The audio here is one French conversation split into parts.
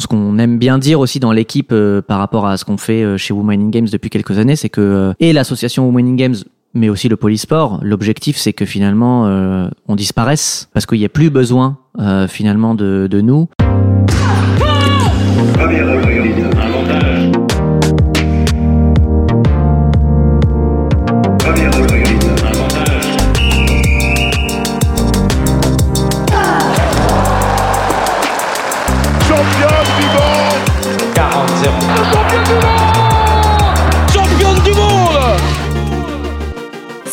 ce qu'on aime bien dire aussi dans l'équipe euh, par rapport à ce qu'on fait euh, chez Women in Games depuis quelques années, c'est que euh, et l'association Women in Games mais aussi le polysport, l'objectif c'est que finalement on disparaisse parce qu'il n'y a plus besoin finalement de, de nous.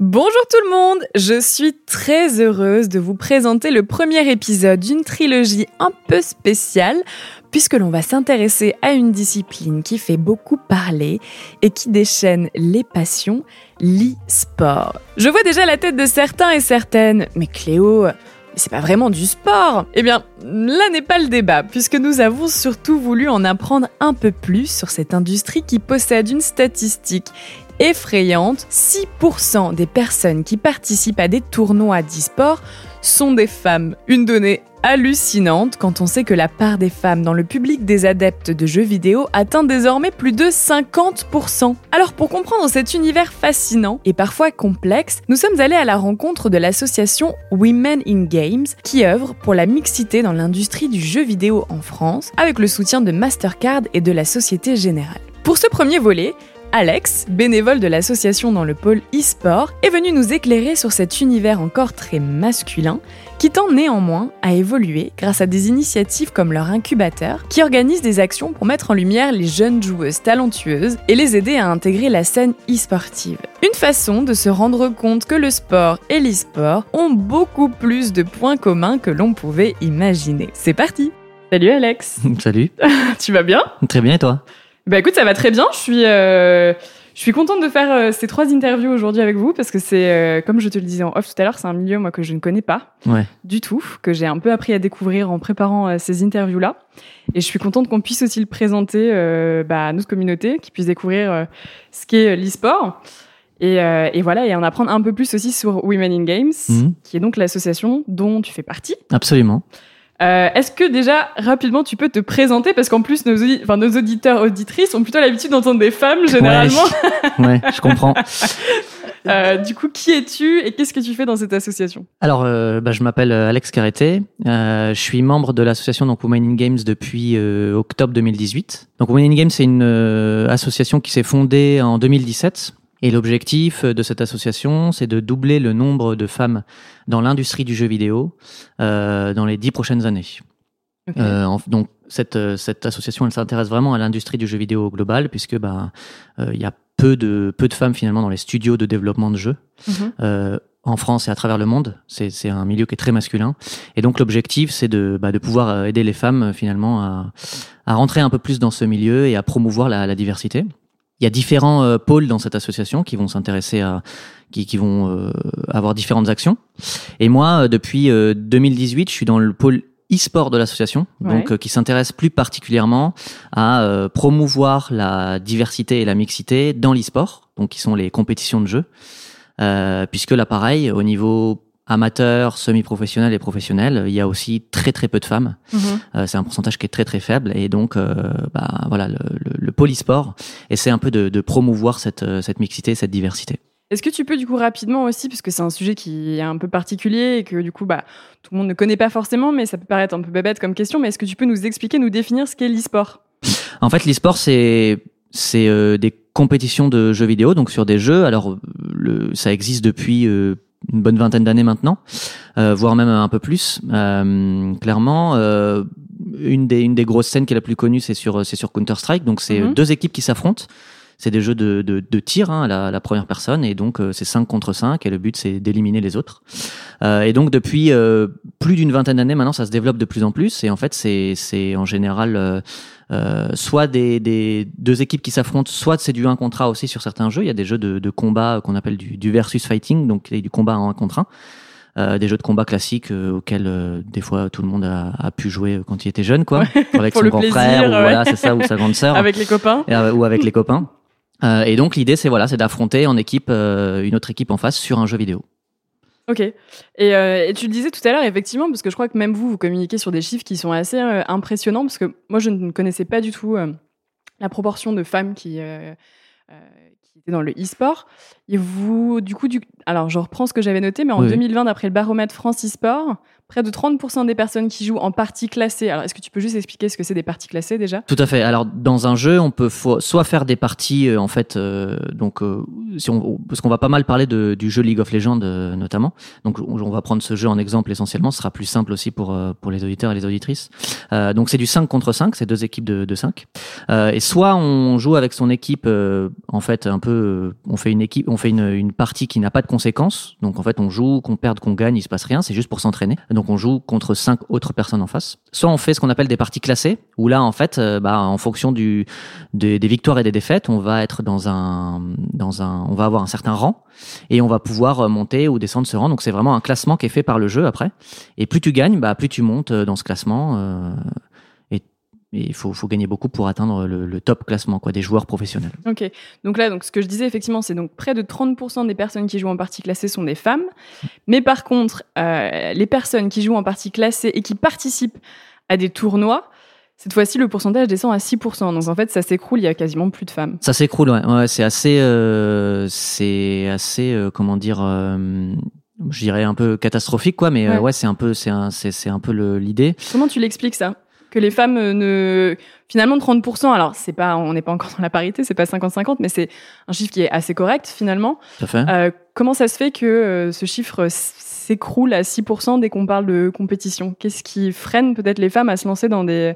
Bonjour tout le monde, je suis très heureuse de vous présenter le premier épisode d'une trilogie un peu spéciale puisque l'on va s'intéresser à une discipline qui fait beaucoup parler et qui déchaîne les passions, l'e-sport. Je vois déjà la tête de certains et certaines, mais Cléo, c'est pas vraiment du sport Eh bien, là n'est pas le débat, puisque nous avons surtout voulu en apprendre un peu plus sur cette industrie qui possède une statistique effrayante, 6% des personnes qui participent à des tournois d'e-sport sont des femmes. Une donnée hallucinante quand on sait que la part des femmes dans le public des adeptes de jeux vidéo atteint désormais plus de 50%. Alors pour comprendre cet univers fascinant et parfois complexe, nous sommes allés à la rencontre de l'association Women in Games qui œuvre pour la mixité dans l'industrie du jeu vidéo en France avec le soutien de Mastercard et de la Société Générale. Pour ce premier volet, Alex, bénévole de l'association dans le pôle e-sport, est venu nous éclairer sur cet univers encore très masculin qui tend néanmoins à évoluer grâce à des initiatives comme leur incubateur qui organise des actions pour mettre en lumière les jeunes joueuses talentueuses et les aider à intégrer la scène e-sportive. Une façon de se rendre compte que le sport et l'e-sport ont beaucoup plus de points communs que l'on pouvait imaginer. C'est parti! Salut Alex. Salut. Tu vas bien? Très bien et toi? Bah écoute, ça va très bien. Je suis, euh, je suis contente de faire euh, ces trois interviews aujourd'hui avec vous parce que c'est, euh, comme je te le disais en off tout à l'heure, c'est un milieu moi que je ne connais pas ouais. du tout, que j'ai un peu appris à découvrir en préparant ces interviews-là. Et je suis contente qu'on puisse aussi le présenter bah, à notre communauté, qui puisse découvrir ce qu'est l'e-sport. Et, et, voilà, et en apprendre un peu plus aussi sur Women in Games, Mhm. qui est donc l'association dont tu fais partie. Absolument. Euh, Est-ce que déjà rapidement tu peux te présenter? Parce qu'en plus nos, audi- enfin, nos auditeurs auditrices ont plutôt l'habitude d'entendre des femmes généralement. Ouais, je comprends. Euh, du coup, qui es-tu et qu'est-ce que tu fais dans cette association? Alors, euh, bah, je m'appelle euh, Alex Carreté. Euh, je suis membre de l'association donc Women in Games depuis euh, octobre 2018. Donc, Women in Games, c'est une association qui s'est fondée en 2017. Et l'objectif de cette association, c'est de doubler le nombre de femmes dans l'industrie du jeu vidéo euh, dans les dix prochaines années. Euh, donc cette, euh, cette association, elle s'intéresse vraiment à l'industrie du jeu vidéo global, puisque bah, euh, il y a peu de, peu de femmes finalement dans les studios de développement de jeux Mhm. en France et à travers le monde. C'est un milieu qui est très masculin. Et donc l'objectif, c'est de, bah, de pouvoir aider les femmes finalement à, à rentrer un peu plus dans ce milieu et à promouvoir la, la diversité. Il y a différents euh, pôles dans cette association qui vont s'intéresser à, qui, qui vont euh, avoir différentes actions. Et moi, euh, depuis euh, 2018, je suis dans le pôle e-sport de l'association, donc Ouais. euh, qui s'intéresse plus particulièrement à euh, promouvoir la diversité et la mixité dans l'e-sport, donc qui sont les compétitions de jeux, euh, puisque là, pareil, au niveau amateur, semi-professionnel et professionnel, il y a aussi très très peu de femmes. Mhm. Euh, c'est un pourcentage qui est très très faible et donc euh, bah, voilà le, le, le polysport essaie un peu de, de promouvoir cette, euh, cette mixité, cette diversité. Est-ce que tu peux du coup rapidement aussi, parce que c'est un sujet qui est un peu particulier et que du coup bah, tout le monde ne connaît pas forcément, mais ça peut paraître un peu bébête comme question, mais est-ce que tu peux nous expliquer, nous définir ce qu'est l'e-sport? En fait, l'e-sport c'est c'est euh, des compétitions de jeux vidéo donc sur des jeux. Alors le, ça existe depuis euh, une bonne vingtaine d'années maintenant, euh, voire même un peu plus. Euh, clairement, euh, une des une des grosses scènes qui est la plus connue, c'est sur c'est sur Counter Strike. Donc c'est Mhm. deux équipes qui s'affrontent c'est des jeux de, de, de tir hein, à la, la, première personne et donc c'est 5 contre 5 et le but c'est d'éliminer les autres. et donc depuis plus d'une vingtaine d'années maintenant ça se développe de plus en plus et en fait c'est c'est en général euh, soit des, des, deux équipes qui s'affrontent, soit c'est du 1 contre 1 aussi sur certains jeux. Il y a des jeux de, de combat qu'on appelle du, du, versus fighting, donc du combat en 1 contre 1. Euh, des jeux de combat classiques euh, auxquels euh, des fois tout le monde a, a, pu jouer quand il était jeune, quoi, avec son grand frère, ou voilà, c'est ça, ou sa grande sœur, avec les copains, ou avec les copains. Et donc l'idée, c'est voilà, c'est d'affronter en équipe une autre équipe en face sur un jeu vidéo. Ok. Et, euh, et, tu le disais tout à l'heure, effectivement, parce que je crois que même vous, vous communiquez sur des chiffres qui sont assez euh, impressionnants, parce que moi, je ne connaissais pas du tout euh, la proportion de femmes qui, euh, qui étaient dans le e-sport. Et vous, du coup, du... alors je reprends ce que j'avais noté, mais en 2020, d'après le baromètre France e-sport, près de 30% des personnes qui jouent en partie classée. Alors, est-ce que tu peux juste expliquer ce que c'est des parties classées déjà? Tout à fait. Alors, dans un jeu, on peut soit faire des parties, euh, en fait, euh, donc, euh, si on, parce qu'on va pas mal parler de, du jeu League of Legends notamment. Donc, on va prendre ce jeu en exemple essentiellement. Ce sera plus simple aussi pour pour les auditeurs et les auditrices. donc, c'est du 5 contre 5, c'est deux équipes de, de 5. et soit on joue avec son équipe, en fait, un peu, on fait une équipe, on fait une, une partie qui n'a pas de conséquences. Donc, en fait, on joue, qu'on perde, qu'on gagne, il se passe rien. C'est juste pour s'entraîner. Donc on joue contre cinq autres personnes en face. Soit on fait ce qu'on appelle des parties classées, où là en fait, euh, bah, en fonction du des, victoires et des défaites, on va être dans un dans un, on va avoir un certain rang et on va pouvoir euh, monter ou descendre ce rang. Donc c'est vraiment un classement qui est fait par le jeu après. Et plus tu gagnes, bah plus tu montes euh, dans ce classement. Il faut, faut, gagner beaucoup pour atteindre le, le, top classement quoi, des joueurs professionnels. Ok. Donc là, donc, ce que je disais, effectivement, c'est donc près de 30% des personnes qui jouent en partie classée sont des femmes. Mais par contre, euh, les personnes qui jouent en partie classée et qui participent à des tournois, cette fois-ci, le pourcentage descend à 6%. Donc en fait, ça s'écroule, il y a quasiment plus de femmes. Ça s'écroule, ouais. ouais c'est assez, euh, c'est assez, euh, comment dire, euh, je dirais un peu catastrophique, quoi. Mais ouais, ouais c'est un peu, c'est un, c'est un peu l'idée. Comment tu l'expliques ça? Que les femmes euh, ne finalement 30%. Alors c'est pas, on n'est pas encore dans la parité, c'est pas 50-50, mais c'est un chiffre qui est assez correct finalement. Tout fait. Euh, comment ça se fait que euh, ce chiffre s'écroule à 6% dès qu'on parle de compétition? Qu'est-ce qui freine peut-être les femmes à se lancer dans des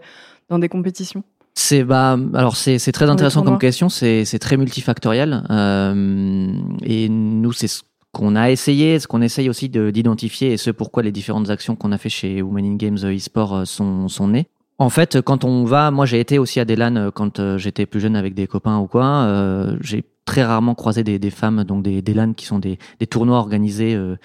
dans des compétitions? C'est bah alors c'est c'est très intéressant comme question, c'est c'est très multifactoriel euh, et nous c'est ce qu'on a essayé, ce qu'on essaye aussi d'identifier et ce pourquoi les différentes actions qu'on a fait chez Women in Games eSport sont sont nées. En fait, quand on va, moi j'ai été aussi à des LAN euh, quand euh, j'étais plus jeune avec des copains ou quoi. Euh, j'ai très rarement croisé des, des, femmes, donc des, des LAN qui sont des, des tournois organisés euh,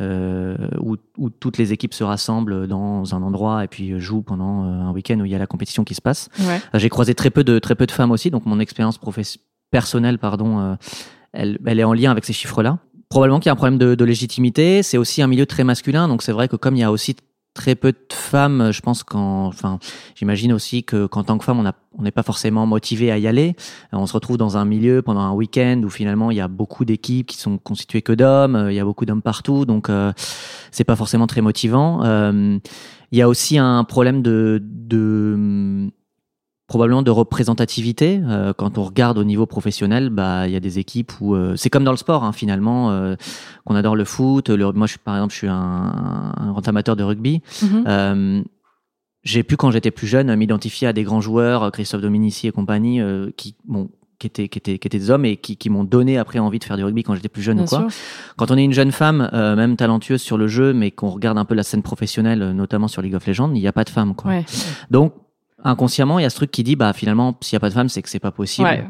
euh, où, où, toutes les équipes se rassemblent dans un endroit et puis jouent pendant un week-end où il y a la compétition qui se passe. Ouais. J'ai croisé très peu de très peu de femmes aussi, donc mon expérience personnelle, pardon, elle, elle est en lien avec ces chiffres-là. Probablement qu'il y a un problème de, de légitimité. C'est aussi un milieu très masculin, donc c'est vrai que comme il y a aussi très peu de femmes, je pense qu'en, j'imagine aussi que qu'en tant que femme, on n'est pas forcément motivé à y aller. On se retrouve dans un milieu pendant un week-end où finalement il y a beaucoup d'équipes qui sont constituées que d'hommes, il y a beaucoup d'hommes partout, donc euh, c'est pas forcément très motivant. Euh, il y a aussi un problème de, de probablement de représentativité. Euh, quand on regarde au niveau professionnel, bah il y a des équipes où euh, c'est comme dans le sport hein, finalement, euh, qu'on adore le foot. Le, moi, je, par exemple, je suis un, un grand amateur de rugby. Mhm. j'ai pu quand j'étais plus jeune m'identifier à des grands joueurs, Christophe Dominici et compagnie, qui bon qui étaient, qui étaient, qui étaient des hommes et qui, qui m'ont donné après envie de faire du rugby quand j'étais plus jeune Bien ou quoi. sûr. Quand on est une jeune femme, euh, même talentueuse sur le jeu, mais qu'on regarde un peu la scène professionnelle, notamment sur League of Legends, il n'y a pas de femmes. Quoi. Ouais. Donc, inconsciemment, il y a ce truc qui dit, bah finalement, s'il n'y a pas de femmes, c'est que c'est pas possible. Ouais.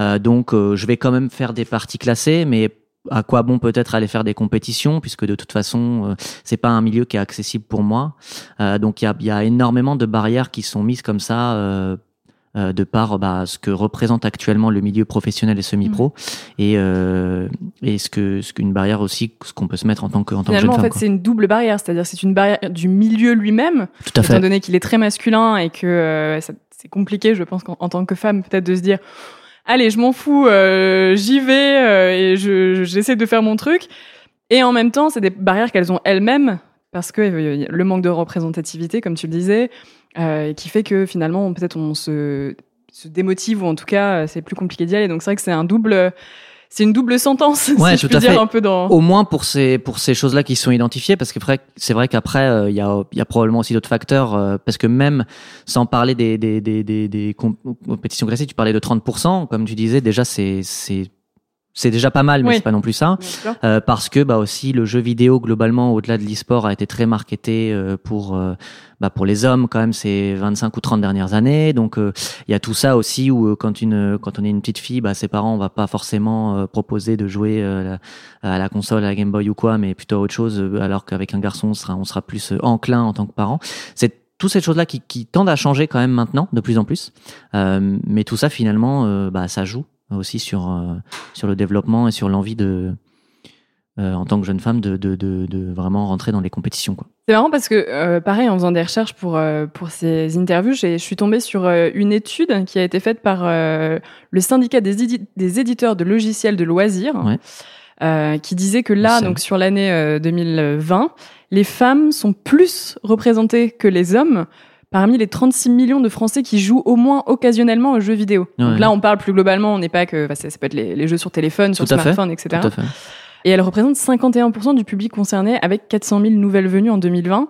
Euh, donc, euh, je vais quand même faire des parties classées, mais à quoi bon peut-être aller faire des compétitions, puisque de toute façon, euh, c'est pas un milieu qui est accessible pour moi. Euh, donc, il y a, il y a énormément de barrières qui sont mises comme ça. Euh, de par bah, ce que représente actuellement le milieu professionnel et semi-pro et, euh, et ce que ce qu'une barrière aussi ce qu'on peut se mettre en tant que en tant que jeune en femme, fait, c'est une double barrière, c'est-à-dire c'est une barrière du milieu lui-même, tout à étant fait. donné qu'il est très masculin et que euh, c'est compliqué, je pense, qu'en en tant que femme, peut-être de se dire, allez, je m'en fous, euh, j'y vais et je- j'essaie de faire mon truc. Et en même temps, c'est des barrières qu'elles ont elles-mêmes parce que le manque de représentativité, comme tu le disais, euh, qui fait que finalement, peut-être on se, se démotive ou en tout cas, c'est plus compliqué d'y aller. Donc c'est vrai que c'est un double, c'est une double sentence, Ouais, si je à dire fait. un peu dans. Au moins pour ces pour ces choses-là qui sont identifiées, parce que c'est vrai qu'après euh, il y a il y a probablement aussi d'autres facteurs, euh, parce que même sans parler des des des des, des com- compétitions classiques, tu parlais de 30%, comme tu disais, déjà c'est c'est c'est déjà pas mal, mais Oui. c'est pas non plus ça. Euh, parce que bah aussi le jeu vidéo globalement au-delà de l'e-sport a été très marketé euh, pour euh, bah, pour les hommes quand même ces 25 ou 30 dernières années. Donc euh, il y a tout ça aussi où euh, quand une quand on est une petite fille bah ses parents on va pas forcément euh, proposer de jouer euh, à la console à la Game Boy ou quoi mais plutôt à autre chose alors qu'avec un garçon on sera on sera plus enclin en tant que parent. C'est toutes ces choses-là qui, qui tendent à changer quand même maintenant de plus en plus. Euh, mais tout ça finalement euh, bah ça joue aussi sur euh, sur le développement et sur l'envie de euh, en tant que jeune femme de, de, de, de vraiment rentrer dans les compétitions quoi. C'est marrant parce que, euh, pareil, en faisant des recherches pour, pour ces interviews, j'ai- je suis tombée sur une étude qui a été faite par le syndicat des, édi- des éditeurs de logiciels de loisirs, Ouais. qui disait que là, C'est- donc sur l'année euh, 2020, les femmes sont plus représentées que les hommes parmi les 36 millions de Français qui jouent au moins occasionnellement aux jeux vidéo. Donc là, on parle plus globalement, on n'est pas que... bah, ça, ça peut être les, les jeux sur téléphone, sur Tout smartphone, etc. Tout à fait. Et elle représente 51% du public concerné avec 400 000 nouvelles venues en 2020.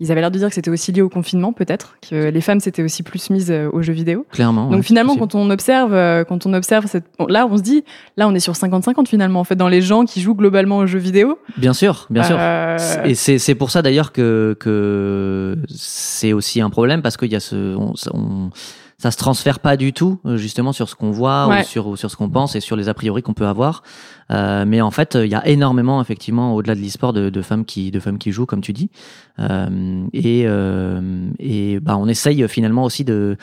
Ils avaient l'air de dire que c'était aussi lié au confinement, peut-être, que les femmes s'étaient aussi plus mises euh, aux jeux vidéo. Clairement. Donc ouais, finalement, quand on observe, euh, quand on observe cette, là, on se dit, là, on est sur 50-50 finalement, en fait, dans les gens qui jouent globalement aux jeux vidéo. Bien sûr, bien sûr. Euh, Et c'est c'est pour ça d'ailleurs que que c'est aussi un problème parce qu'il y a ce on, on- ça se transfère pas du tout euh, justement sur ce qu'on voit Ouais. ou sur ou sur ce qu'on pense et sur les a priori qu'on peut avoir. Euh, mais en fait, il y a énormément effectivement au-delà de l'e-sport de, de femmes qui de femmes qui jouent comme tu dis. Euh, et euh, et bah on essaye finalement aussi de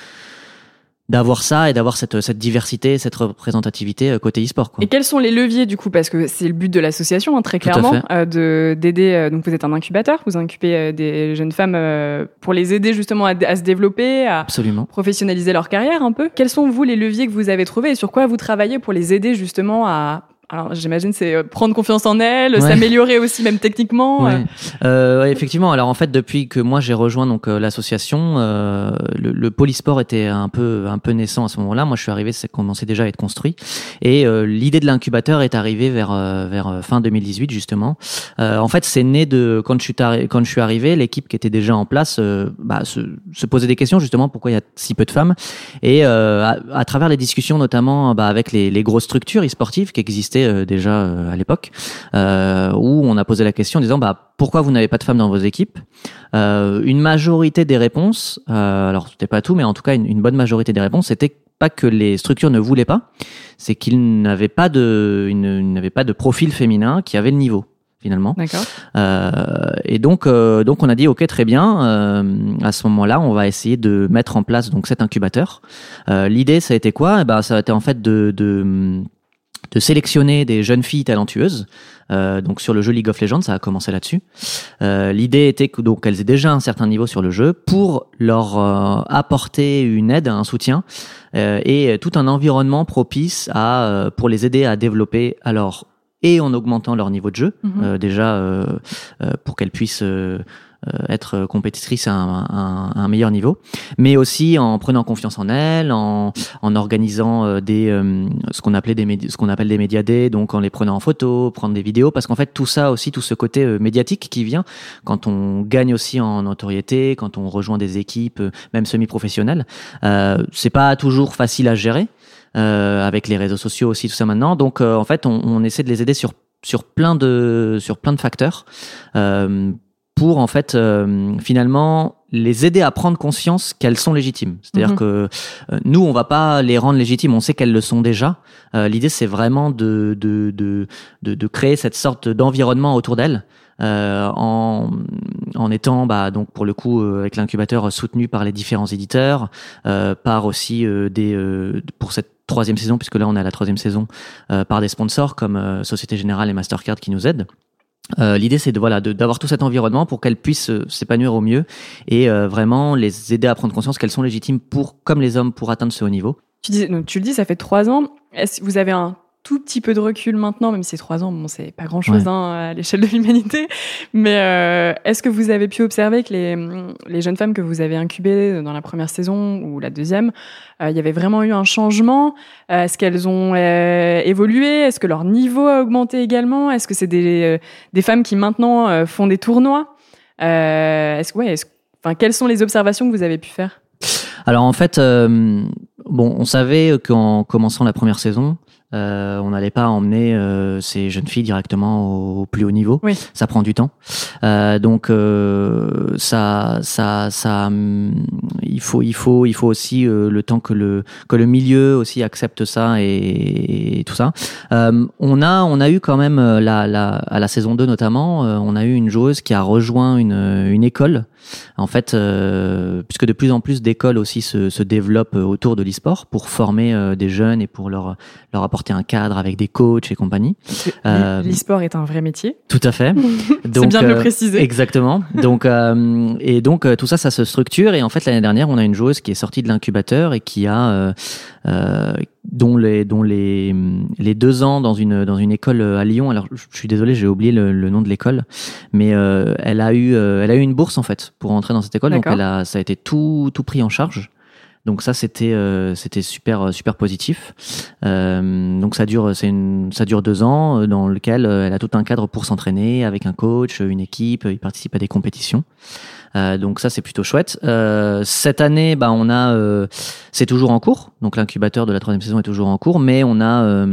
d'avoir ça et d'avoir cette cette diversité, cette représentativité euh, côté e-sport quoi. Et quels sont les leviers du coup? Parce que c'est le but de l'association, hein, très clairement, euh, de d'aider. euh, donc vous êtes un incubateur, vous incubez euh, des jeunes femmes euh, pour les aider justement à, à se développer, à Absolument. professionnaliser leur carrière un peu. Quels sont vous les leviers que vous avez trouvés et sur quoi vous travaillez pour les aider justement à alors j'imagine c'est euh, prendre confiance en Ouais. s'améliorer aussi même techniquement. euh. Ouais. Euh, ouais, effectivement. Alors en fait, depuis que moi j'ai rejoint donc l'association, euh, le, le polysport était un peu un peu naissant à ce moment-là. Moi, je suis arrivé, c'est commençait déjà à être construit, et euh, l'idée de l'incubateur est arrivée vers vers fin 2018 justement. Euh, en fait, c'est né de quand je suis quand je suis arrivé, l'équipe qui était déjà en place bah, se, se posait des questions justement pourquoi il y a si peu de femmes, et euh, à, à travers les discussions notamment bah, avec les, les grosses structures e-sportives qui existaient euh, déjà euh, à l'époque euh, où on a posé la question en disant bah pourquoi vous n'avez pas de femmes dans vos équipes? Une majorité des réponses, alors c'était pas tout, mais en tout cas une, une bonne majorité des réponses, c'était pas que les structures ne voulaient pas, c'est qu'ils n'avaient pas de, n'avaient pas de profil féminin qui avait le niveau finalement. Euh, et donc, euh, donc on a dit ok très bien. euh, à ce moment-là, on va essayer de mettre en place donc cet incubateur. L'idée, ça a été quoi? Eh ben, ça a été en fait de, de de sélectionner des jeunes filles talentueuses. Euh, donc sur le jeu League of Legends, ça a commencé là-dessus. Euh, L'idée était que donc elles aient déjà un certain niveau sur le jeu pour leur euh, apporter une aide, un soutien euh, et tout un environnement propice à euh, pour les aider à développer alors et en augmentant leur niveau de jeu Mhm. euh, déjà euh, euh, pour qu'elles puissent être compétitrices à un, un- un meilleur niveau, mais aussi en prenant confiance en elles, en, en organisant euh, des euh, ce qu'on appelait des ce qu'on appelle des média days, donc en les prenant en photo, prendre des vidéos, parce qu'en fait tout ça aussi, tout ce côté euh, médiatique qui vient quand on gagne aussi en notoriété, quand on rejoint des équipes, euh, même semi-professionnelles, euh, c'est pas toujours facile à gérer euh, avec les réseaux sociaux aussi tout ça maintenant. Donc euh, en fait on, on essaie de les aider sur sur plein de sur plein de facteurs. Euh, pour en fait euh, finalement les aider à prendre conscience qu'elles sont légitimes. C'est-à-dire Mhm. que euh, nous on va pas les rendre légitimes, on sait qu'elles le sont déjà. Euh, L'idée c'est vraiment de de, de de de créer cette sorte d'environnement autour d'elles. Euh, en, en étant bah, donc pour le coup euh, avec l'incubateur soutenu par les différents éditeurs, euh, par aussi euh, des euh, pour cette troisième saison puisque là on est à la troisième saison euh, par des sponsors comme euh, Société Générale et Mastercard qui nous aident. Euh, L'idée, c'est de voilà d'avoir tout cet environnement pour qu'elles puissent euh, s'épanouir au mieux et euh, vraiment les aider à prendre conscience qu'elles sont légitimes pour, comme les hommes, pour atteindre ce haut niveau. Tu, dis, donc, tu le dis, ça fait trois ans. Est-ce vous avez un tout petit peu de recul maintenant, même si c'est trois ans, bon, c'est pas grand chose hein, à l'échelle de l'humanité. Mais euh, est-ce que vous avez pu observer que les, les, jeunes femmes que vous avez incubées dans la première saison ou la deuxième, euh, il y avait vraiment eu un changement? Est-ce qu'elles ont euh, évolué? Est-ce que leur niveau a augmenté également? Est-ce que c'est des, des femmes qui maintenant font des tournois? Est-ce que, ouais, est enfin, quelles sont les observations que vous avez pu faire? Alors en fait, bon, on savait qu'en commençant la première saison, euh, on n'allait pas emmener euh, ces jeunes filles directement au, plus haut niveau. Oui. Ça prend du temps. Euh, donc euh, ça, ça, ça, hum, il faut, il faut, il faut aussi euh, le temps que le que le milieu aussi accepte ça et, tout ça. on a, on a eu quand même la, la, à la saison 2 notamment, on a eu une joueuse qui a rejoint une, une école. En fait, puisque de plus en plus d'écoles aussi se, se développent autour de l'e-sport pour former des jeunes et pour leur leur apporter un cadre avec des coachs et compagnie. Euh, l'e-sport est un vrai métier. Tout à fait. C'est bien de le euh, préciser. Exactement. Donc euh, et donc tout ça, ça se structure et en fait l'année dernière, on a une joueuse qui est sortie de l'incubateur et qui a dont les dont les les deux ans dans une dans une école à Lyon. Alors je suis désolé, j'ai oublié le, nom de l'école, mais elle a eu elle a eu une bourse en fait pour entrer dans cette école. Donc elle a ça a été tout tout pris en charge. Donc ça c'était euh, c'était super euh, super positif. Euh, donc ça dure c'est une ça dure deux ans euh, dans lequel elle a tout un cadre pour s'entraîner avec un coach, une équipe, il participe à des compétitions. Euh, donc ça c'est plutôt chouette. Euh, cette année, bah on a, euh, c'est toujours en cours. Donc l'incubateur de la troisième saison est toujours en cours, mais on a,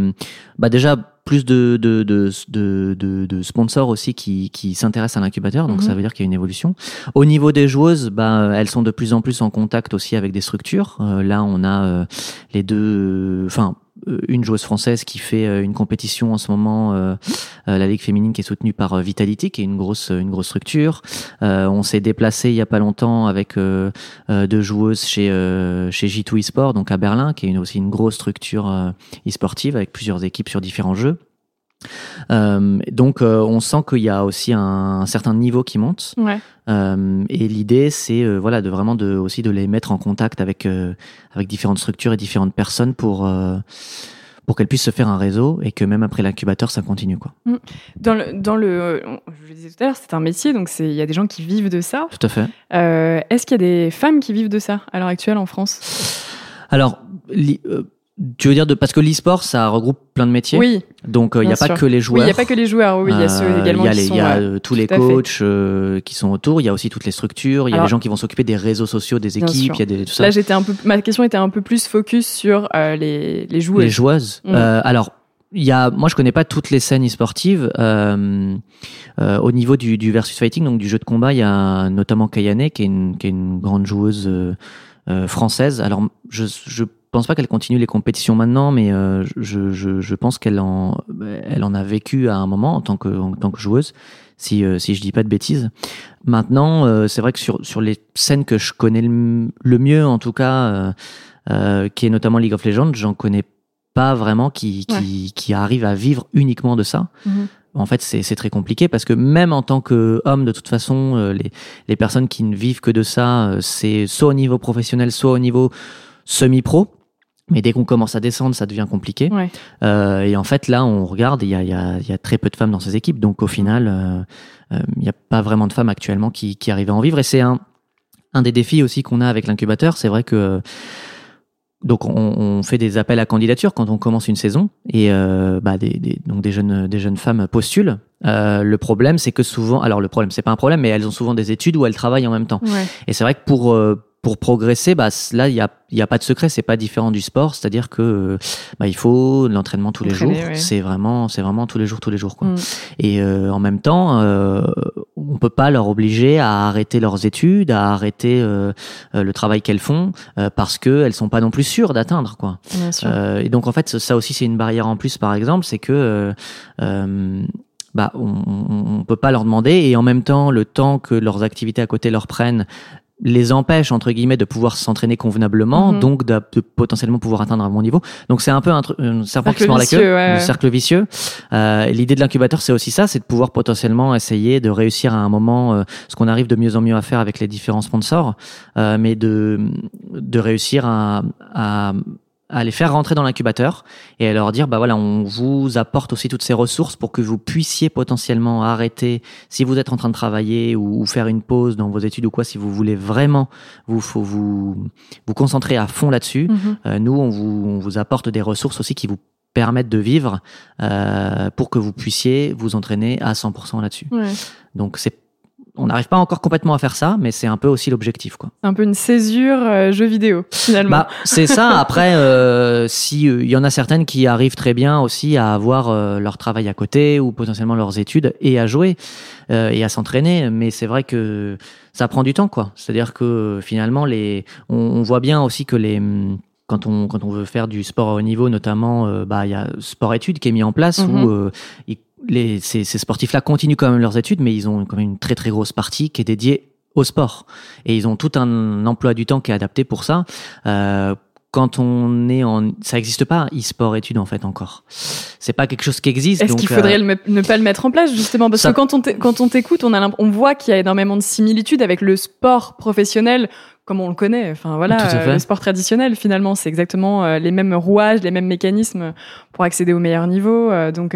bah déjà plus de, de, de, de, de sponsors aussi qui, qui s'intéressent à l'incubateur, donc ça mhm. veut dire qu'il y a une évolution. Au niveau des joueuses, bah, elles sont de plus en plus en contact aussi avec des structures. là, on a les deux, enfin euh, une joueuse française qui fait euh, une compétition en ce moment, euh, la Ligue féminine qui est soutenue par Vitality, qui est une grosse une grosse structure. on s'est déplacé il y a pas longtemps avec deux joueuses chez chez J2 eSport, donc à Berlin, qui est aussi une grosse structure e-sportive avec plusieurs équipes sur différents jeux. Euh, donc euh, on sent qu'il y a aussi un, certain niveau qui monte. Ouais. Euh, et l'idée c'est voilà de vraiment de aussi de les mettre en contact avec avec différentes structures et différentes personnes pour pour qu'elles puissent se faire un réseau et que même après l'incubateur ça continue quoi. Mm. Dans le dans le je le disais tout à l'heure c'est un métier donc il y a des gens qui vivent de ça. Tout à fait. Est-ce qu'il y a des femmes qui vivent de ça à l'heure actuelle en France? Alors tu veux dire de parce que l'e-sport ça regroupe plein de métiers. Oui. Donc il n'y a pas que les joueurs. Oui, il n'y a pas que les joueurs. Oui, il y a ceux également. Il y a, tous les coachs qui sont autour. Il y a aussi toutes les structures. Il y a les gens qui vont s'occuper des réseaux sociaux des équipes. Il y a des, tout ça. Là, j'étais un peu. Ma question était un peu plus focus sur les les joueuses. Les joueuses. Mm. alors. Il y a, moi je connais pas toutes les scènes e-sportives. Euh, euh, au niveau du, du versus fighting, donc du jeu de combat, il y a notamment Kayane qui est une, qui est une grande joueuse euh, française. Alors je, je pense pas qu'elle continue les compétitions maintenant, mais euh, je, je, je, pense qu'elle en, elle en a vécu à un moment en tant que, en tant que joueuse, si, euh, si je dis pas de bêtises. Maintenant, euh, c'est vrai que sur, sur les scènes que je connais le, mieux, en tout cas, qui est notamment League of Legends, j'en connais pas vraiment qui, qui, qui arrivent à vivre uniquement de ça. Mhm. En fait, c'est très compliqué parce que même en tant qu'homme, de toute façon, les, les personnes qui ne vivent que de ça, c'est soit au niveau professionnel, soit au niveau semi-pro. Mais dès qu'on commence à descendre, ça devient compliqué. Euh, et en fait, là, on regarde, il y a, y, a, y a, très peu de femmes dans ces équipes. Donc, au final, euh, euh, il n'y a pas vraiment de femmes actuellement qui, qui arrivent à en vivre. Et c'est un, un des défis aussi qu'on a avec l'incubateur. C'est vrai que donc on, on, fait des appels à candidature quand on commence une saison et bah des, des, donc des jeunes des jeunes femmes postulent. Euh, le problème c'est que souvent alors le problème c'est pas un problème mais elles ont souvent des études où elles travaillent en même temps. Ouais. Et c'est vrai que pour euh, pour progresser, bah, là, il y a, y a pas de secret, c'est pas différent du sport, c'est-à-dire que bah, il faut l'entraînement tous les jours. C'est vraiment, c'est vraiment tous les jours, tous les jours, quoi. Mm. Et euh, en même temps, euh, on peut pas leur obliger à arrêter leurs études, à arrêter euh, euh le travail qu'elles font, euh, parce que elles sont pas non plus sûres d'atteindre, quoi. et donc en fait, ça aussi, c'est une barrière en plus, par exemple, c'est que bah, on, on peut pas leur demander et en même temps, le temps que leurs activités à côté leur prennent, les empêche entre guillemets de pouvoir s'entraîner convenablement, mhm. donc de, potentiellement pouvoir atteindre un bon niveau. Donc c'est un peu un, un serpent qui se mord la queue, un cercle vicieux. Euh, L'idée de l'incubateur, c'est aussi ça, c'est de pouvoir potentiellement essayer de réussir à un moment euh, ce qu'on arrive de mieux en mieux à faire avec les différents sponsors, euh, mais de de réussir à, à à les faire rentrer dans l'incubateur et à leur dire bah voilà on vous apporte aussi toutes ces ressources pour que vous puissiez potentiellement arrêter si vous êtes en train de travailler ou, faire une pause dans vos études ou quoi si vous voulez vraiment vous faut vous vous concentrer à fond là-dessus Mhm. euh, nous on vous on vous apporte des ressources aussi qui vous permettent de vivre euh, pour que vous puissiez vous entraîner à 100% là-dessus Ouais. donc c'est on n'arrive pas encore complètement à faire ça mais c'est un peu aussi l'objectif quoi Un peu une césure euh, jeu vidéo, finalement. bah, c'est ça. Après, euh, si euh, il y en a certaines qui arrivent très bien aussi à avoir euh, leur travail à côté ou potentiellement leurs études et à jouer euh, et à s'entraîner, mais c'est vrai que ça prend du temps, quoi. C'est-à-dire que finalement, les, on, on voit bien aussi que les quand on, quand on veut faire du sport à haut niveau, notamment, euh, bah, il y a sport études qui est mis en place Mhm. où euh, ils- les, ces, ces sportifs-là continuent quand même leurs études, mais ils ont quand même une très très grosse partie qui est dédiée au sport. Et ils ont tout un emploi du temps qui est adapté pour ça. Euh, quand on est en, ça existe pas e-sport études en fait encore. C'est pas quelque chose qui existe. Est-ce qu'il euh, faudrait le me- ne pas le mettre en place justement? Parce ça- que quand on quand on t'écoute, on a on voit qu'il y a énormément de similitudes avec le sport professionnel comme on le connaît. Enfin voilà, euh, le sport traditionnel finalement, c'est exactement euh, les mêmes rouages, les mêmes mécanismes pour accéder au meilleur niveau. euh, donc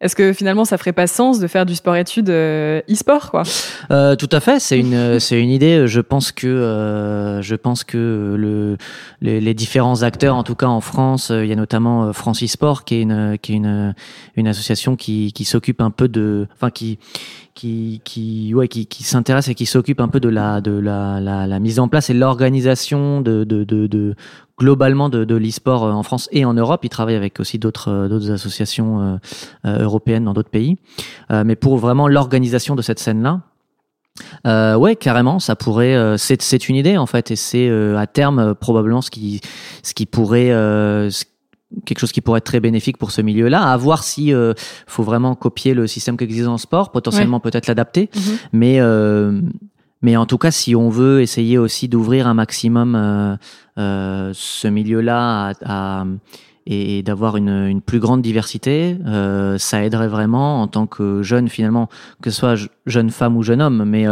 est-ce que finalement ça ferait pas sens de faire du sport études e-sport quoi? Euh, tout à fait, c'est une c'est une idée. Je pense que euh, je pense que le les, les différents acteurs, en tout cas en France, il y a notamment France Sport qui est une qui est une une association qui qui s'occupe un peu de, enfin qui qui qui ouais qui qui s'intéresse et qui s'occupe un peu de la de la la, la mise en place et l'organisation de de de, de globalement de, de l'e-sport euh, en France et en Europe. Ils travaillent avec aussi d'autres euh, d'autres associations euh, européennes dans d'autres pays. Mais pour vraiment l'organisation de cette scène-là, euh, ouais, carrément, ça pourrait. euh, c'est c'est une idée en fait, et c'est euh, à terme probablement ce qui ce qui pourrait ce- quelque chose qui pourrait être très bénéfique pour ce milieu-là. À voir si euh, faut vraiment copier le système qui existe en sport, potentiellement peut-être l'adapter, mais euh, mais en tout cas, si on veut essayer aussi d'ouvrir un maximum euh, euh, ce milieu-là à, à- et d'avoir une, une plus grande diversité, euh, ça aiderait vraiment en tant que jeune finalement, que ce soit je- jeune femme ou jeune homme, mais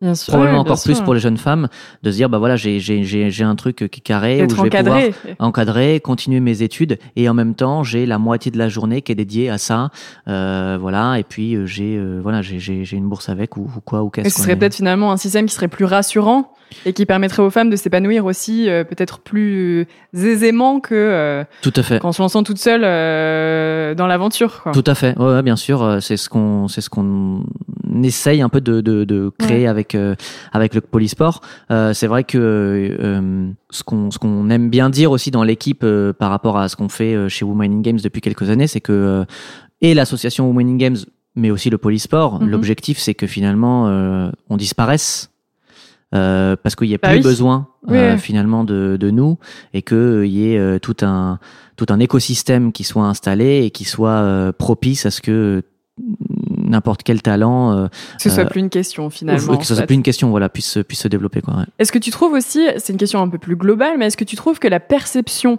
Bien sûr. probablement bien encore plus pour les jeunes femmes, de se dire bah voilà j'ai j'ai j'ai j'ai un truc qui est carré où je vais pouvoir encadré. encadrer, continuer mes études et en même temps j'ai la moitié de la journée qui est dédiée à ça, euh, voilà et puis euh, j'ai euh, voilà j'ai j'ai j'ai une bourse avec ou, ou quoi ou Et qu'est-ce ce serait peut-être finalement un système qui serait plus rassurant et qui permettrait aux femmes de s'épanouir aussi euh, peut-être plus aisément que euh, tout à fait qu'en se lançant toute seule euh, dans l'aventure. Tout à fait, ouais, ouais, bien sûr, euh, c'est ce qu'on, c'est ce qu'on essaye un peu de, de, de créer Ouais. avec euh, avec le polysport. Euh, c'est vrai que euh, ce qu'on ce qu'on aime bien dire aussi dans l'équipe euh, par rapport à ce qu'on fait chez Women in Games depuis quelques années, c'est que euh, et l'association Women in Games, mais aussi le polysport, Mhm. l'objectif c'est que finalement euh, on disparaisse. Euh, parce qu'il n'y a Bah plus oui. besoin euh, oui. finalement de, de nous et qu'il y ait euh, tout un tout un écosystème qui soit installé et qui soit euh, propice à ce que n'importe quel talent euh, Que ce soit euh, plus une question finalement. que ce soit fait. plus une question voilà puisse se- puisse se développer quoi ouais. Est-ce que tu trouves aussi, c'est une question un peu plus globale, mais est-ce que tu trouves que la perception,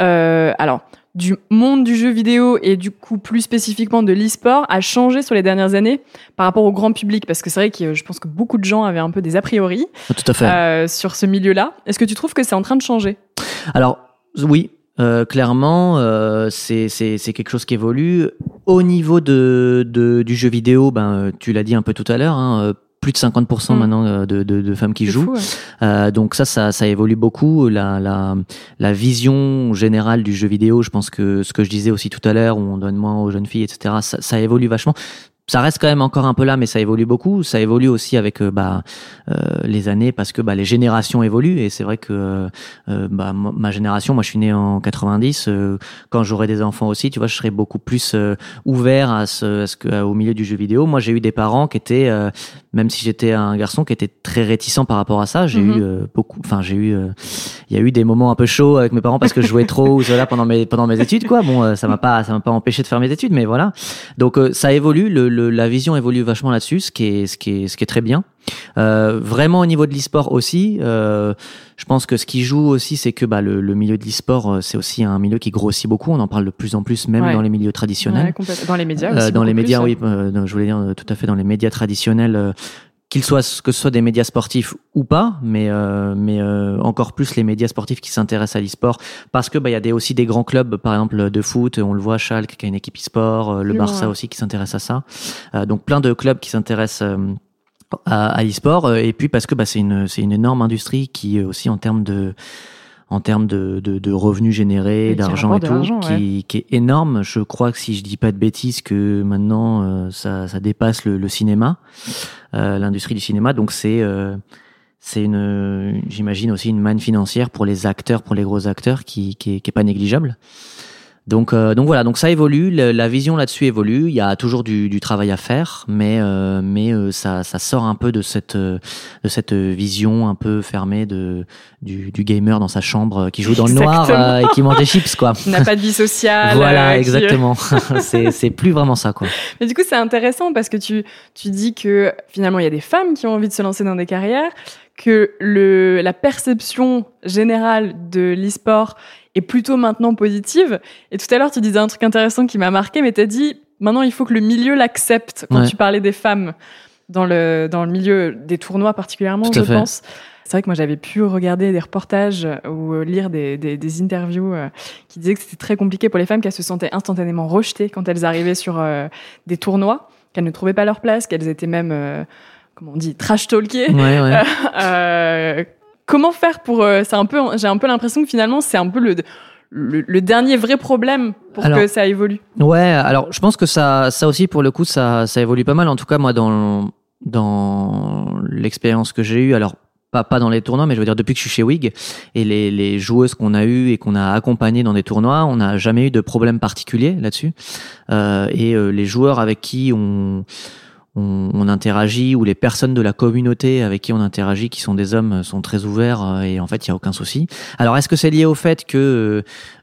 euh, alors, du monde du jeu vidéo et du coup plus spécifiquement de l'e-sport a changé sur les dernières années par rapport au grand public. Parce que c'est vrai que euh, je pense que beaucoup de gens avaient un peu des a priori tout à fait. euh, sur ce milieu-là. Est-ce que tu trouves que c'est en train de changer? Alors oui euh, clairement euh, c'est quelque chose qui évolue. Au niveau de, de du jeu vidéo ben tu l'as dit un peu tout à l'heure hein, plus de 50% Mm. maintenant euh, de, de, de femmes qui jouent fou, ouais. Euh, donc ça, ça, ça évolue beaucoup. La, la, la vision générale du jeu vidéo, je pense que ce que je disais aussi tout à l'heure, où on donne moins aux jeunes filles, etc., ça, ça évolue vachement. Ça reste quand même encore un peu là, mais ça évolue beaucoup. Ça évolue aussi avec euh, bah, euh, les années parce que bah, les générations évoluent. Et c'est vrai que euh, bah, ma génération, moi je suis né en 90, euh, quand j'aurai des enfants aussi, tu vois, je serai beaucoup plus ouvert à ce, à ce que, au milieu du jeu vidéo. Moi j'ai eu des parents qui étaient, même si j'étais un garçon, qui était très réticent par rapport à ça. J'ai Mhm. eu beaucoup, enfin j'ai eu, il y a eu des moments un peu chauds avec mes parents parce que je jouais trop ou cela pendant mes pendant mes études quoi. Bon, ça m'a pas ça m'a pas empêché de faire mes études, mais voilà. Donc ça évolue, le, le- la vision évolue vachement là-dessus, ce qui est ce qui est ce qui est très bien. Euh, vraiment au niveau de l'e-sport aussi, euh, je pense que ce qui joue aussi, c'est que bah, le, le milieu de l'e-sport, euh, c'est aussi un milieu qui grossit beaucoup. On en parle de plus en plus, même Ouais. dans les milieux traditionnels. Ouais. Dans les médias Euh, aussi. dans les médias, plus, oui, euh, je voulais dire tout à fait dans les médias traditionnels. Euh, qu'ils soient que ce soit des médias sportifs ou pas, mais euh, mais euh, encore plus les médias sportifs qui s'intéressent à l'e-sport. Parce que bah il y a des, aussi des grands clubs par exemple de foot, on le voit Schalke qui a une équipe e-sport, euh, le Barça aussi qui s'intéresse à ça. Euh, donc plein de clubs qui s'intéressent euh, à, à l'e-sport. Et puis parce que bah c'est une c'est une énorme industrie qui aussi en termes de en termes de, de, de revenus générés, d'argent et tout, qui, qui, est énorme. Je crois que si je dis pas de bêtises, que maintenant euh, ça, ça, dépasse le, le cinéma, euh, l'industrie du cinéma. Donc c'est euh, c'est une, j'imagine aussi une manne financière pour les acteurs, pour les gros acteurs, qui qui est, qui est pas négligeable. Donc, euh, donc voilà, donc ça évolue, la vision là-dessus évolue. Il y a toujours du, du travail à faire, mais euh, mais euh, ça, ça sort un peu de cette de cette vision un peu fermée de du, du gamer dans sa chambre qui joue dans le noir et qui mange des chips quoi. N'a pas de vie sociale. voilà, exactement. c'est c'est plus vraiment ça quoi. Mais du coup, c'est intéressant parce que tu tu dis que finalement il y a des femmes qui ont envie de se lancer dans des carrières que le, la perception générale de l'e-sport est plutôt maintenant positive. Et tout à l'heure, tu disais un truc intéressant qui m'a marqué, mais tu as dit, maintenant, il faut que le milieu l'accepte quand tu parlais des femmes dans le, dans le milieu des tournois particulièrement, je pense. C'est vrai que moi, j'avais pu regarder des reportages ou euh, lire des, des, des interviews euh, qui disaient que c'était très compliqué pour les femmes, qu'elles se sentaient instantanément rejetées quand elles arrivaient sur euh, des tournois, qu'elles ne trouvaient pas leur place, qu'elles étaient même, comment on dit, trash talkées. Ouais, ouais. Euh, comment faire pour c'est un peu j'ai un peu l'impression que finalement c'est un peu le le, le, dernier vrai problème pour alors, que ça évolue. Ouais, alors je pense que ça, ça aussi pour le coup, ça, ça évolue pas mal. En tout cas, moi, dans dans l'expérience que j'ai eue, alors pas pas dans les tournois, mais je veux dire depuis que je suis chez Wig et les, les joueuses qu'on a eues et qu'on a accompagnées dans des tournois, on n'a jamais eu de problème particulier là-dessus. Euh, et euh, les joueurs avec qui on on, interagit ou les personnes de la communauté avec qui on interagit qui sont des hommes sont très ouverts euh, et en fait il y a aucun souci. Alors est-ce que c'est lié au fait que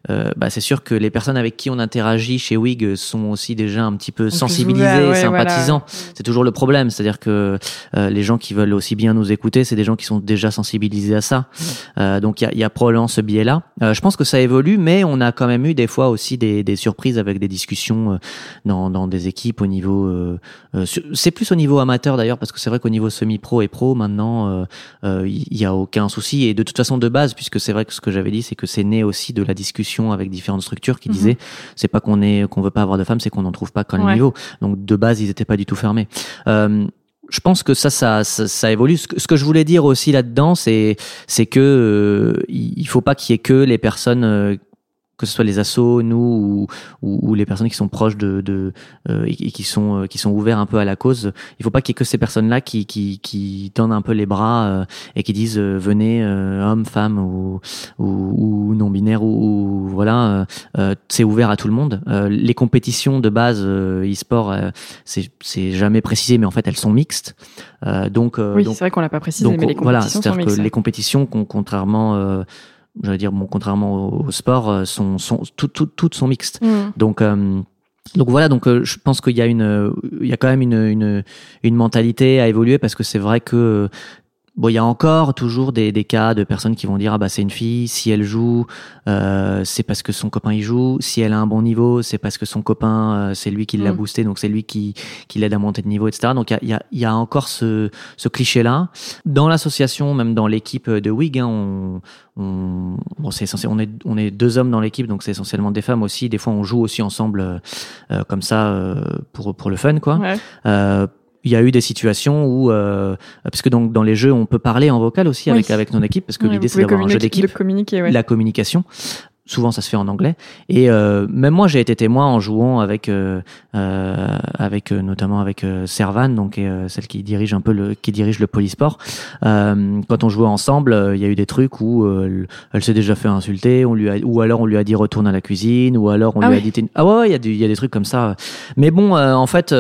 euh, bah, c'est sûr que les personnes avec qui on interagit chez Wig sont aussi déjà un petit peu sensibilisées, ouais, sympathisants. Voilà. C'est toujours le problème, c'est-à-dire que euh, les gens qui veulent aussi bien nous écouter, c'est des gens qui sont déjà sensibilisés à ça. Euh, donc il y a, y a, probablement ce biais-là. Euh, je pense que ça évolue, mais on a quand même eu des fois aussi des, des surprises avec des discussions euh, dans, dans des équipes au niveau. c'est plus au niveau amateur d'ailleurs, parce que c'est vrai qu'au niveau semi-pro et pro maintenant, il y a aucun souci. Et de toute façon de base, puisque c'est vrai que ce que j'avais dit, c'est que c'est né aussi de la discussion avec différentes structures qui mm -hmm. disaient c'est pas qu'on est qu'on veut pas avoir de femmes, c'est qu'on n'en trouve pas quand ouais. le niveau. Donc de base, ils étaient pas du tout fermés. Euh, je pense que ça, ça, ça, ça évolue. Ce que, ce que, je voulais dire aussi là-dedans, c'est, c'est que euh, il faut pas qu'il y ait que les personnes euh, que ce soit les assos, nous ou, ou, ou, les personnes qui sont proches de, de euh, et qui sont euh, qui sont ouverts un peu à la cause. Il faut pas qu'il y ait que ces personnes-là qui, qui qui tendent un peu les bras euh, et qui disent euh, venez euh, hommes, femmes ou ou, ou non binaires ou, ou voilà euh, c'est ouvert à tout le monde. les compétitions de base e-sport c'est c'est jamais précisé mais en fait elles sont mixtes. donc oui c'est vrai qu'on l'a pas précisé donc, mais les compétitions voilà, sont mixtes. Que les compétitions contrairement j'allais dire, bon, contrairement au, sport, euh, sont, sont toutes, toutes, toutes sont mixtes. Mm. Donc, euh, donc voilà, donc euh, je pense qu'il y a une, il y a quand même une, une, une mentalité à évoluer parce que c'est vrai que Bon, il y a encore toujours des, des, cas de personnes qui vont dire ah bah c'est une fille, si elle joue, euh, c'est parce que son copain y joue, si elle a un bon niveau, c'est parce que son copain euh, c'est lui qui l'a Mm. boosté, donc c'est lui qui, qui l'aide à monter de niveau, etc. Donc il y a, il y a, y a encore ce, ce cliché là dans l'association, même dans l'équipe de Wig, hein, on, on, bon c'est essentiel, on est on est deux hommes dans l'équipe, donc c'est essentiellement des femmes aussi. Des fois on joue aussi ensemble euh, comme ça euh, pour pour le fun quoi. Ouais. Il y a eu des situations où, euh, parce que donc dans les jeux, on peut parler en vocal aussi avec Oui. avec nos équipes, parce que l'idée c'est d'avoir un jeu d'équipe, ouais. la communication. Souvent, ça se fait en anglais. Et euh, même moi, j'ai été témoin en jouant avec, euh, euh, avec euh, notamment avec euh, Servan, donc euh, celle qui dirige un peu le, qui dirige le polysport. Euh, quand on jouait ensemble, il y a eu des trucs où euh, elle s'est déjà fait insulter, on lui a, ou alors on lui a dit retourne à la cuisine, ou alors on Ah lui ouais. a dit ah ouais, il y a du, il y a des trucs comme ça. Mais bon, euh, en fait.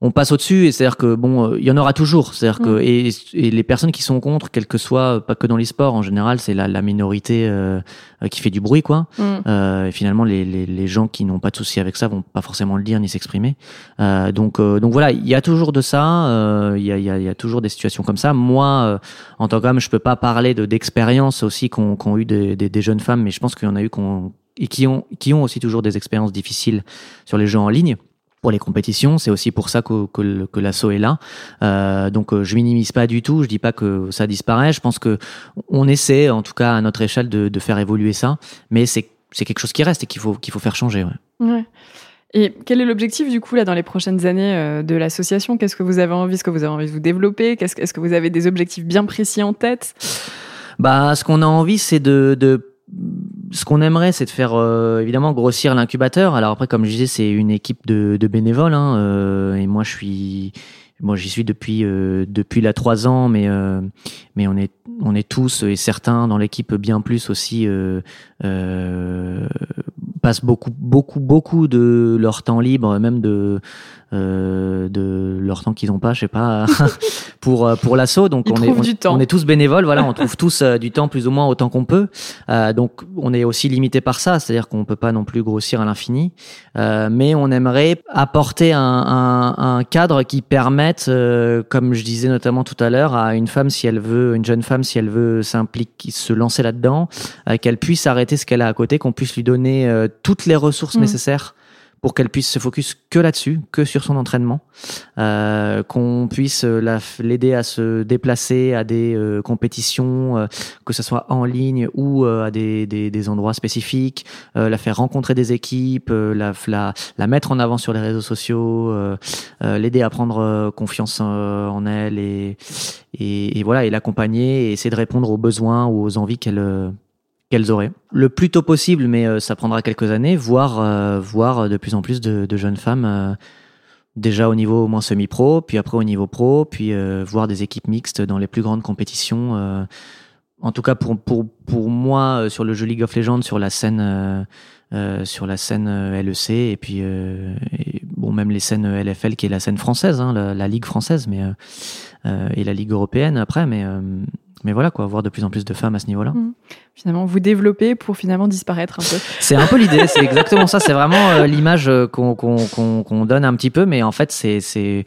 On passe au-dessus et c'est-à-dire que bon, euh, il y en aura toujours. C'est-à-dire que Mm. et, et les personnes qui sont contre, quel que soit, pas que dans l'e-sport en général, c'est la, la minorité euh, euh, qui fait du bruit, quoi. Mm. Euh, et finalement, les, les, les gens qui n'ont pas de souci avec ça vont pas forcément le dire ni s'exprimer. Euh, donc euh, donc voilà, il y a toujours de ça. euh, Il y, a, il y, a, y a toujours des situations comme ça. Moi, euh, en tant qu'homme, je peux pas parler de d'expériences aussi qu'ont qu'ont eu des, des, des jeunes femmes, mais je pense qu'il y en a eu qu'on et qui ont qui ont aussi toujours des expériences difficiles sur les jeux en ligne. Pour les compétitions. C'est aussi pour ça que, que, que l'assaut est là. Euh, donc euh, je minimise pas du tout. Je dis pas que ça disparaît. Je pense que on essaie, en tout cas à notre échelle, de, de faire évoluer ça. Mais c'est quelque chose qui reste et qu'il faut qu'il faut faire changer. Ouais. ouais. Et quel est l'objectif du coup là dans les prochaines années euh, de l'association? Qu'est-ce que vous avez envie? Est-ce que vous avez envie de vous développer? Est-ce que, vous avez des objectifs bien précis en tête? Bah, ce qu'on a envie, c'est de, de ce qu'on aimerait, c'est de faire euh, évidemment grossir l'incubateur. Alors après, comme je disais, c'est une équipe de, bénévoles, hein, euh, et moi je suis, moi j'y suis depuis euh, depuis la trois ans, mais euh, mais on est on est tous et certains dans l'équipe bien plus aussi passent beaucoup beaucoup beaucoup de leur temps libre, même de euh, de leur temps qu'ils n'ont pas, je sais pas, pour euh, pour l'assaut. Donc on est on, on, est tous bénévoles, voilà, on trouve tous euh, du temps plus ou moins autant qu'on peut. Euh, donc on est aussi limité par ça, c'est-à-dire qu'on peut pas non plus grossir à l'infini, euh, mais on aimerait apporter un, un, un cadre qui permette, comme je disais notamment tout à l'heure, à une femme si elle veut, une jeune femme si elle veut s'impliquer, se lancer là-dedans, qu'elle puisse arrêter ce qu'elle a à côté, qu'on puisse lui donner toutes les ressources mmh. nécessaires pour qu'elle puisse se focus que là-dessus, que sur son entraînement, euh, qu'on puisse euh, l'aider à se déplacer à des euh, compétitions, euh, que ce soit en ligne ou à des, des, des, endroits spécifiques, la faire rencontrer des équipes, la, la, la, mettre en avant sur les réseaux sociaux, l'aider à prendre confiance en elle et, et, et voilà et l'accompagner et essayer de répondre aux besoins ou aux envies qu'elle qu'elles auraient. Le plus tôt possible, mais euh, ça prendra quelques années, voire, euh, voir de plus en plus de, jeunes femmes, euh, déjà au niveau au moins semi-pro, puis après au niveau pro, puis voir des équipes mixtes dans les plus grandes compétitions. en tout cas, pour, pour, pour moi, sur le jeu League of Legends, sur la scène, sur la scène LEC, et puis bon, même les scènes LFL, qui est la scène française, hein, la, la, ligue française, mais et la ligue européenne après, mais mais voilà quoi, voir de plus en plus de femmes à ce niveau-là. Mmh. Finalement, vous développez pour finalement disparaître un peu. C'est un peu l'idée, c'est exactement ça. C'est vraiment euh, l'image euh, qu'on donne un petit peu, mais en fait, c'est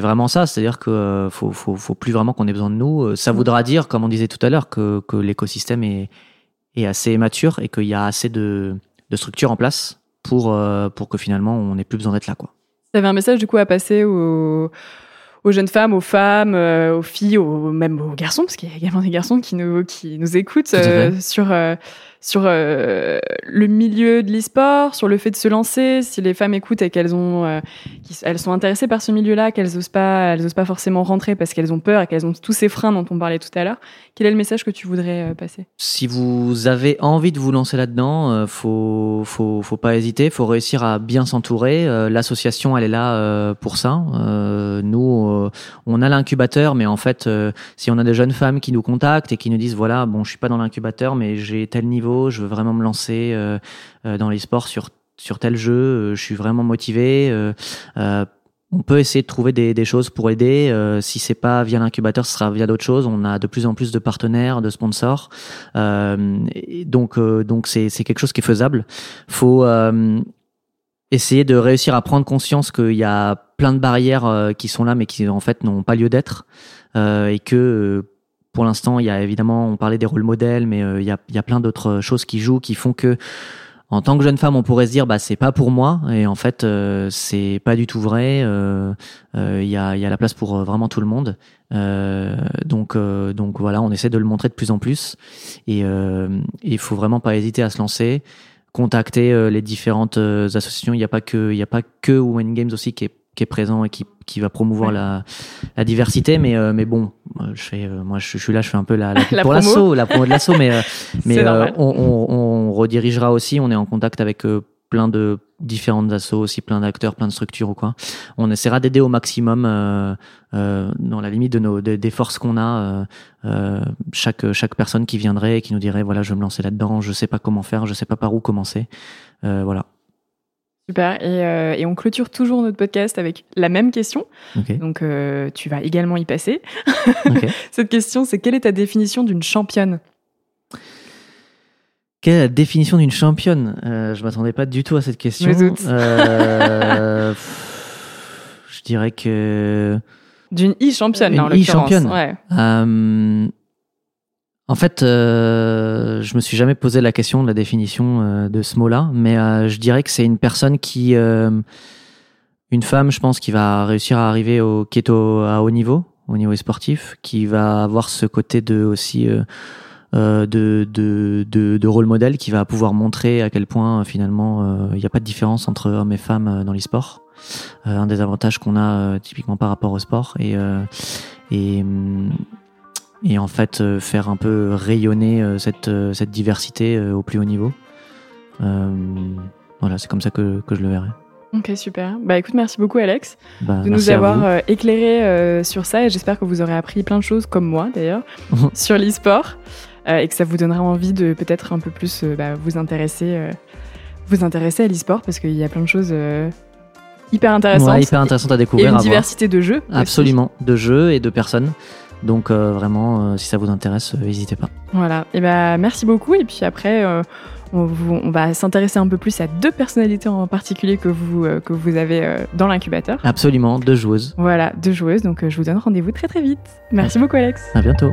vraiment ça. C'est-à-dire que euh, faut, faut faut plus vraiment qu'on ait besoin de nous. Ça mmh. voudra dire, comme on disait tout à l'heure, que que l'écosystème est est assez mature et qu'il y a assez de de structures en place pour pour que finalement on n'ait plus besoin d'être là quoi. Vous avez un message du coup à passer aux aux jeunes femmes, aux femmes, euh, aux filles, aux, même aux garçons, parce qu'il y a également des garçons qui nous, qui nous écoutent euh, sur, euh, sur euh, le milieu de l'e-sport, sur le fait de se lancer. Si les femmes écoutent et qu'elles ont, euh, sont intéressées par ce milieu-là, qu'elles osent pas, elles osent pas forcément rentrer parce qu'elles ont peur et qu'elles ont tous ces freins dont on parlait tout à l'heure. Quel est le message que tu voudrais euh, passer? Si vous avez envie de vous lancer là-dedans, faut, faut, faut pas hésiter. Faut réussir à bien s'entourer. L'association, elle est là pour ça. nous, on a l'incubateur, mais en fait, si on a des jeunes femmes qui nous contactent et qui nous disent voilà, bon, je suis pas dans l'incubateur, mais j'ai tel niveau je veux vraiment me lancer euh, euh, dans les sports sur sur tel jeu, euh, je suis vraiment motivé. on peut essayer de trouver des, choses pour aider. Euh, si c'est pas via l'incubateur, ce sera via d'autres choses. On a de plus en plus de partenaires, de sponsors. Donc donc c'est c'est quelque chose qui est faisable. Faut essayer de réussir à prendre conscience qu'il y a plein de barrières qui sont là, mais qui en fait n'ont pas lieu d'être, et que pour l'instant, il y a évidemment, on parlait des rôles modèles, mais euh, il, y a, il y a plein d'autres choses qui jouent, qui font que en tant que jeune femme, on pourrait se dire bah c'est pas pour moi et en fait euh, c'est pas du tout vrai. Euh, euh, il y, a, y a la place pour vraiment tout le monde. donc donc voilà, on essaie de le montrer de plus en plus et il faut vraiment pas hésiter à se lancer, contacter les différentes associations. Il n'y a pas que il y a pas que Women Games aussi qui est qui est présent et qui, qui va promouvoir la, la diversité. Mais, euh, mais bon, je fais, euh, moi, je, je, suis là, je fais un peu la, la, pour l'assaut, la promo de l'assaut, mais, euh, mais on, on, on, redirigera aussi. On est en contact avec plein de différentes assos, aussi plein d'acteurs, plein de structures ou quoi. On essaiera d'aider au maximum euh, euh, dans la limite de nos des forces qu'on a. Euh, chaque chaque personne qui viendrait et qui nous dirait voilà je vais me lancer là-dedans, je sais pas comment faire, je sais pas par où commencer. voilà. Super. Et, euh, et, on clôture toujours notre podcast avec la même question. Okay. Donc, euh, tu vas également y passer. Okay. Cette question, c'est quelle est ta définition d'une championne? Quelle est la définition d'une championne? Euh, Je m'attendais pas du tout à cette question. Je doute. Euh, je dirais que d'une e-championne. Une e-championne. Ouais. En fait, euh, je me suis jamais posé la question de la définition euh, de ce mot-là, mais euh, je dirais que c'est une personne qui, euh, une femme, je pense, qui va réussir à arriver au keto à haut niveau, au niveau sportif, qui va avoir ce côté de aussi de, de, de, rôle modèle, qui va pouvoir montrer à quel point finalement il n'y a pas de différence entre hommes et femmes dans les sports. Un des avantages qu'on a typiquement par rapport au sport et et hum, et en fait euh, faire un peu rayonner euh, cette, euh, cette diversité au plus haut niveau. Voilà, c'est comme ça que, que je le verrai. Ok, super. Bah écoute, merci beaucoup Alex Bah, de nous avoir euh, éclairé euh, sur ça et j'espère que vous aurez appris plein de choses, comme moi d'ailleurs, sur l'e-sport euh, et que ça vous donnera envie de peut-être un peu plus bah, vous intéresser vous intéresser à l'e-sport parce qu'il y a plein de choses hyper intéressantes Ouais, hyper intéressant à et découvrir. une à voir. diversité de jeux. aussi. Absolument, de jeux et de personnes. Donc euh, vraiment, euh, si ça vous intéresse, euh, n'hésitez pas. Voilà. Et bah merci beaucoup et puis après on, va s'intéresser un peu plus à deux personnalités en particulier que vous que vous avez dans l'incubateur. Absolument, deux joueuses. Voilà, deux joueuses. Donc je vous donne rendez-vous très très vite. Merci beaucoup Alex. À bientôt.